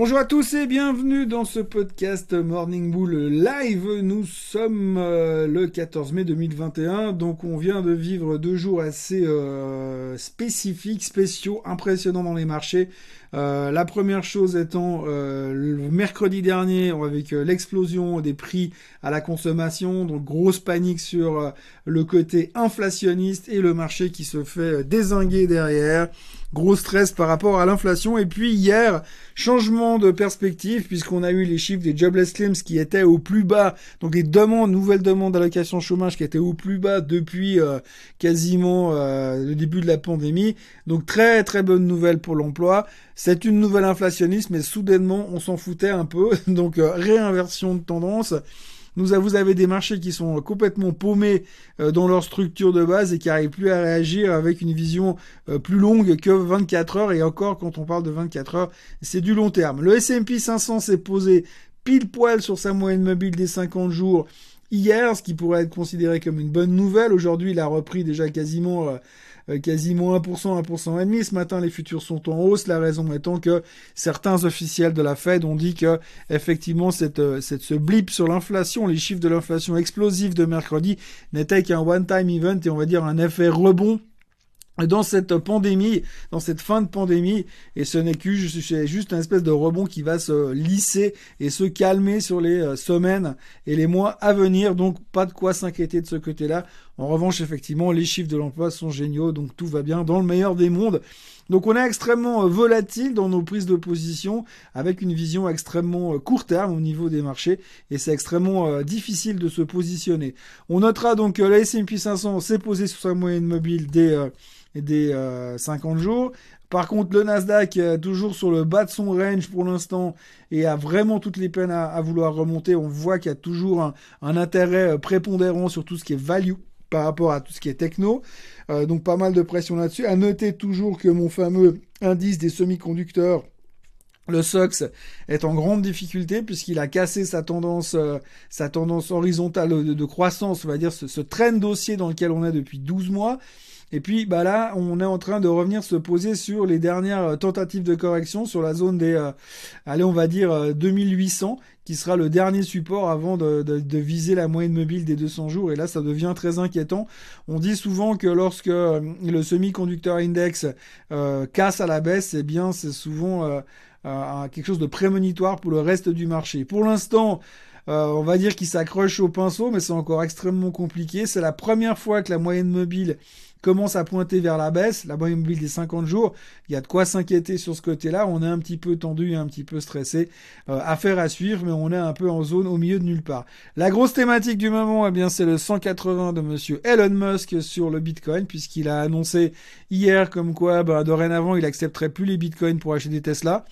Bonjour à tous et bienvenue dans ce podcast Morning Bull Live. Nous sommes euh, le 14 mai 2021, donc on vient de vivre deux jours assez euh, spécifiques, spéciaux, impressionnants dans les marchés. Euh, la première chose étant le mercredi dernier avec l'explosion des prix à la consommation, donc grosse panique sur le côté inflationniste et le marché qui se fait désinguer derrière. Gros stress par rapport à l'inflation. Et puis hier, changement de perspective puisqu'on a eu les chiffres des jobless claims qui étaient au plus bas. Donc les demandes, nouvelles demandes d'allocation chômage qui étaient au plus bas depuis euh, quasiment euh, le début de la pandémie. Donc très très bonne nouvelle pour l'emploi. C'est une nouvelle inflationniste, mais soudainement on s'en foutait un peu. Donc euh, réinversion de tendance vous avez des marchés qui sont complètement paumés euh, dans leur structure de base et qui n'arrivent plus à réagir avec une vision euh, plus longue que 24 heures. Et encore, quand on parle de 24 heures, c'est du long terme. Le S&P 500 s'est posé pile poil sur sa moyenne mobile des 50 jours hier, ce qui pourrait être considéré comme une bonne nouvelle. Aujourd'hui, il a repris déjà quasiment quasiment 1%, 1% et demi. Ce matin, les futurs sont en hausse. La raison étant que certains officiels de la Fed ont dit que effectivement cette, euh, cette ce blip sur l'inflation, les chiffres de l'inflation explosive de mercredi n'étaient qu'un one-time event et on va dire un effet rebond dans cette pandémie, dans cette fin de pandémie, et ce n'est que juste un espèce de rebond qui va se lisser et se calmer sur les euh, semaines et les mois à venir. Donc pas de quoi s'inquiéter de ce côté-là. En revanche, effectivement, les chiffres de l'emploi sont géniaux, donc tout va bien dans le meilleur des mondes. Donc on est extrêmement euh, volatile dans nos prises de position, avec une vision extrêmement euh, court terme au niveau des marchés, et c'est extrêmement difficile de se positionner. On notera donc que la S&P 500 s'est posé sur sa moyenne mobile des des 50 euh, jours. Par contre, le Nasdaq est toujours sur le bas de son range pour l'instant et a vraiment toutes les peines à, vouloir remonter. On voit qu'il y a toujours un, intérêt euh, prépondérant sur tout ce qui est value par rapport à tout ce qui est techno. Euh, donc pas mal de pression là-dessus. À noter toujours que mon fameux indice des semi-conducteurs le SOX est en grande difficulté puisqu'il a cassé sa tendance, sa tendance horizontale de, croissance, on va dire ce, ce train dossier dans lequel on est depuis 12 mois. Et puis bah là, on est en train de revenir se poser sur les dernières euh, tentatives de correction sur la zone des, euh, allez, on va dire 2800, euh, qui sera le dernier support avant de, de, viser la moyenne mobile des 200 jours. Et là, ça devient très inquiétant. On dit souvent que lorsque le semi-conducteur index casse à la baisse, eh bien, c'est souvent quelque chose de prémonitoire pour le reste du marché. Pour l'instant, on va dire qu'il s'accroche au pinceau, mais c'est encore extrêmement compliqué. C'est la première fois que la moyenne mobile commence à pointer vers la baisse, la moyenne mobile des 50 jours, il y a de quoi s'inquiéter sur ce côté-là. On est un petit peu tendu un petit peu stressé. Euh, affaire à suivre, mais on est un peu en zone au milieu de nulle part. La grosse thématique du moment, eh bien, c'est le 180 de monsieur Elon Musk sur le Bitcoin, puisqu'il a annoncé hier comme quoi, ben, dorénavant, il accepterait plus les Bitcoins pour acheter des Tesla.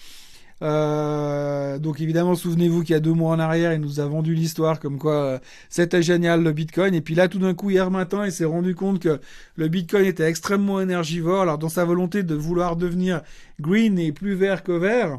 Euh, donc évidemment, souvenez-vous qu'il y a deux mois en arrière, il nous a vendu l'histoire comme quoi euh, c'était génial le Bitcoin. Et puis là, tout d'un coup, hier matin, il s'est rendu compte que le Bitcoin était extrêmement énergivore. Alors dans sa volonté de vouloir devenir green et plus vert que vert,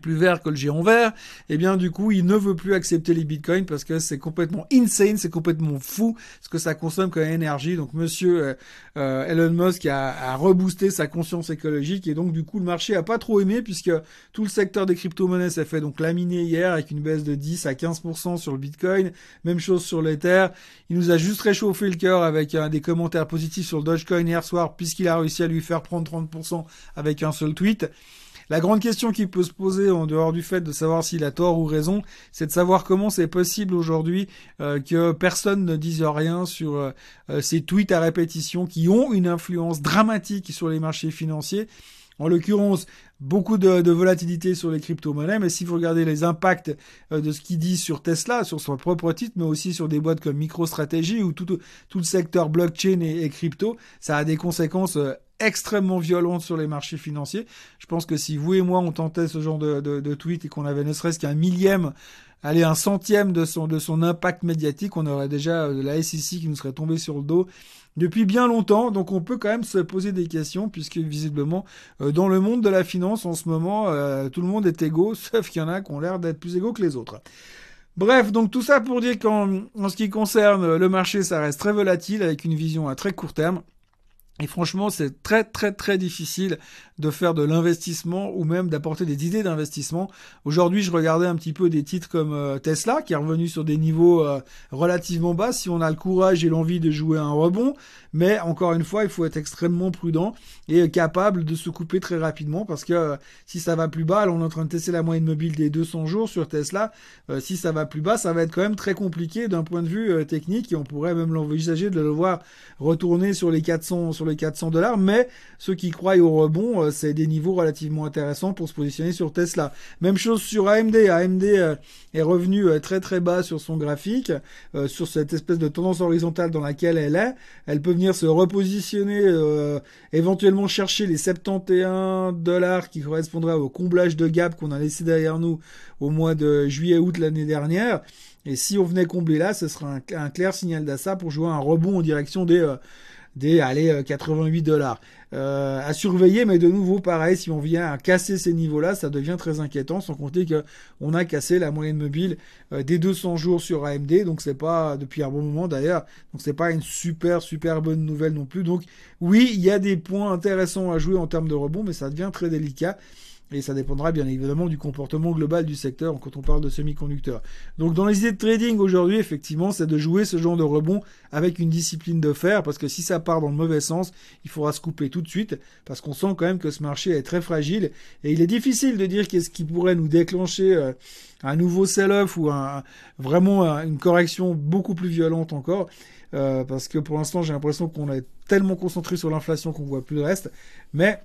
plus vert que le géant vert, et eh bien du coup il ne veut plus accepter les bitcoins parce que c'est complètement insane, c'est complètement fou ce que ça consomme comme énergie. Donc monsieur euh, euh, Elon Musk a, a, reboosté sa conscience écologique et donc du coup le marché a pas trop aimé puisque tout le secteur des crypto-monnaies s'est fait donc laminer hier avec une baisse de 10 à 15% sur le bitcoin, même chose sur l'Ether. Il nous a juste réchauffé le cœur avec des commentaires positifs sur le Dogecoin hier soir puisqu'il a réussi à lui faire prendre 30% avec un seul tweet. La grande question qui peut se poser en dehors du fait de savoir s'il a tort ou raison, c'est de savoir comment c'est possible aujourd'hui euh, que personne ne dise rien sur euh, euh, ces tweets à répétition qui ont une influence dramatique sur les marchés financiers. En l'occurrence, beaucoup de, volatilité sur les crypto-monnaies, mais si vous regardez les impacts de ce qu'il dit sur Tesla, sur son propre titre, mais aussi sur des boîtes comme MicroStrategy ou tout, le secteur blockchain et, crypto, ça a des conséquences extrêmement violente sur les marchés financiers. Je pense que si vous et moi on tentait ce genre de, tweet et qu'on avait ne serait-ce qu'un millième, allez un centième de son, de son impact médiatique, on aurait déjà de la SEC qui nous serait tombée sur le dos depuis bien longtemps. Donc on peut quand même se poser des questions puisque visiblement euh, dans le monde de la finance en ce moment euh, tout le monde est égaux sauf qu'il y en a qui ont l'air d'être plus égaux que les autres. Bref, donc tout ça pour dire qu'en en ce qui concerne le marché, ça reste très volatile avec une vision à très court terme. Et franchement, c'est très très très difficile de faire de l'investissement ou même d'apporter des idées d'investissement. Aujourd'hui, je regardais un petit peu des titres comme euh, Tesla qui est revenu sur des niveaux euh, relativement bas si on a le courage et l'envie de jouer un rebond. Mais encore une fois, il faut être extrêmement prudent et capable de se couper très rapidement parce que euh, si ça va plus bas, on est en train de tester la moyenne mobile des 200 jours sur Tesla. si ça va plus bas, ça va être quand même très compliqué d'un point de vue technique et on pourrait même l'envisager de le voir retourner sur les 400 sur les 400 dollars. Mais ceux qui croient au rebond euh, c'est des niveaux relativement intéressants pour se positionner sur Tesla. Même chose sur AMD. AMD euh, est revenu euh, très très bas sur son graphique, sur cette espèce de tendance horizontale dans laquelle elle est. Elle peut venir se repositionner, éventuellement chercher les 71 dollars qui correspondraient au comblage de gap qu'on a laissé derrière nous au mois de juillet-août l'année dernière. Et si on venait combler là, ce serait un, clair signal d'assa pour jouer un rebond en direction des des allez 88 dollars. Euh, à surveiller, mais de nouveau pareil, si on vient à casser ces niveaux-là, ça devient très inquiétant, sans compter que on a cassé la moyenne mobile euh, des 200 jours sur AMD, donc c'est pas depuis un bon moment d'ailleurs, donc c'est pas une super super bonne nouvelle non plus. Donc oui, il y a des points intéressants à jouer en termes de rebond, mais ça devient très délicat. Et ça dépendra bien évidemment du comportement global du secteur quand on parle de semi-conducteurs. Donc dans les idées de trading aujourd'hui, effectivement, c'est de jouer ce genre de rebond avec une discipline de fer, parce que si ça part dans le mauvais sens, il faudra se couper tout de suite, parce qu'on sent quand même que ce marché est très fragile, et il est difficile de dire qu'est-ce qui pourrait nous déclencher euh, un nouveau sell-off ou un, vraiment une correction beaucoup plus violente encore. Euh, parce que pour l'instant j'ai l'impression qu'on est tellement concentré sur l'inflation qu'on voit plus le reste. Mais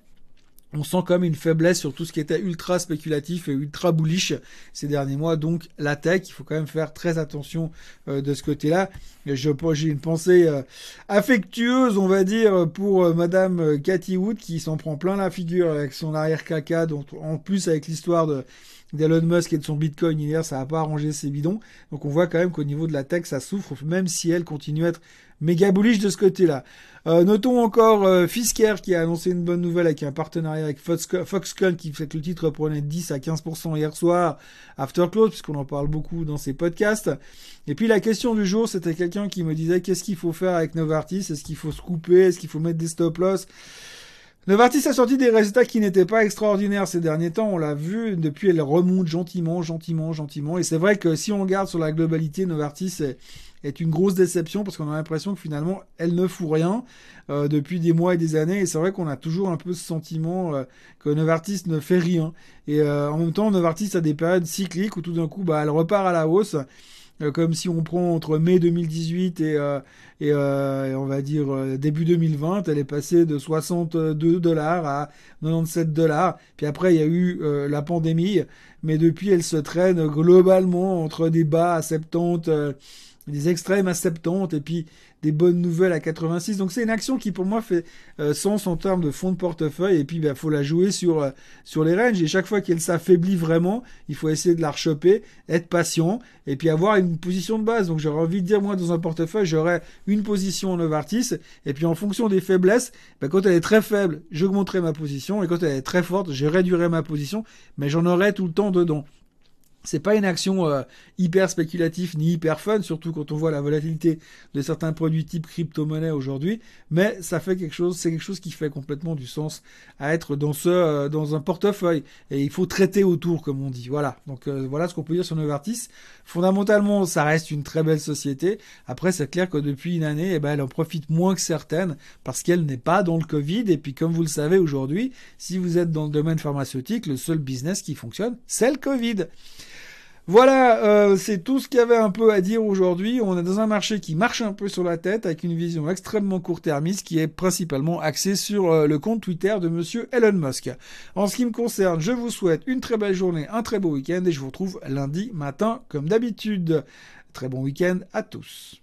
on sent comme une faiblesse sur tout ce qui était ultra spéculatif et ultra bullish ces derniers mois. Donc la tech, il faut quand même faire très attention euh, de ce côté-là. J'ai une pensée euh, affectueuse, on va dire, pour euh, Madame Cathy Wood qui s'en prend plein la figure avec son arrière caca, en plus avec l'histoire de d'Elon Musk et de son Bitcoin hier, ça n'a pas arrangé ses bidons. Donc on voit quand même qu'au niveau de la tech, ça souffre, même si elle continue à être méga bullish de ce côté-là. Euh, notons encore euh, Fisker qui a annoncé une bonne nouvelle avec un partenariat avec Foxconn qui fait que le titre prenait 10 à 15% hier soir, after close, puisqu'on en parle beaucoup dans ses podcasts. Et puis la question du jour, c'était quelqu'un qui me disait qu'est-ce qu'il faut faire avec Novartis? Est-ce qu'il faut se couper? Est-ce qu'il faut mettre des stop-loss? Novartis a sorti des résultats qui n'étaient pas extraordinaires ces derniers temps. On l'a vu, depuis elle remonte gentiment, gentiment, gentiment. Et c'est vrai que si on regarde sur la globalité, Novartis est, une grosse déception parce qu'on a l'impression que finalement elle ne fout rien euh, depuis des mois et des années et c'est vrai qu'on a toujours un peu ce sentiment euh, que Novartis ne fait rien et euh, en même temps Novartis a des périodes cycliques où tout d'un coup bah elle repart à la hausse comme si on prend entre mai 2018 et, et, on va dire début 2020, elle est passée de 62 dollars à 97 dollars. Puis après, il y a eu la pandémie, mais depuis, elle se traîne globalement entre des bas à 70 des extrêmes à 70 et puis des bonnes nouvelles à 86. Donc c'est une action qui pour moi fait euh, sens en termes de fonds de portefeuille et puis il bah, faut la jouer sur euh, sur les ranges et chaque fois qu'elle s'affaiblit vraiment, il faut essayer de la rechoper, être patient et puis avoir une position de base. Donc j'aurais envie de dire moi dans un portefeuille, j'aurais une position en Novartis et puis en fonction des faiblesses, bah, quand elle est très faible, j'augmenterai ma position et quand elle est très forte, je réduirai ma position, mais j'en aurai tout le temps dedans. C'est pas une action euh, hyper spéculative ni hyper fun, surtout quand on voit la volatilité de certains produits type crypto-monnaie aujourd'hui, mais ça fait quelque chose, c'est quelque chose qui fait complètement du sens à être dans ce, euh, dans un portefeuille. Et il faut traiter autour, comme on dit. Voilà. Donc euh, voilà ce qu'on peut dire sur Novartis. Fondamentalement, ça reste une très belle société. Après, c'est clair que depuis une année, eh ben, elle en profite moins que certaines parce qu'elle n'est pas dans le Covid. Et puis, comme vous le savez aujourd'hui, si vous êtes dans le domaine pharmaceutique, le seul business qui fonctionne, c'est le Covid. Voilà, euh, c'est tout ce qu'il y avait un peu à dire aujourd'hui. On est dans un marché qui marche un peu sur la tête avec une vision extrêmement court-termiste qui est principalement axée sur euh, le compte Twitter de monsieur Elon Musk. En ce qui me concerne, je vous souhaite une très belle journée, un très beau week-end et je vous retrouve lundi matin comme d'habitude. Très bon week-end à tous.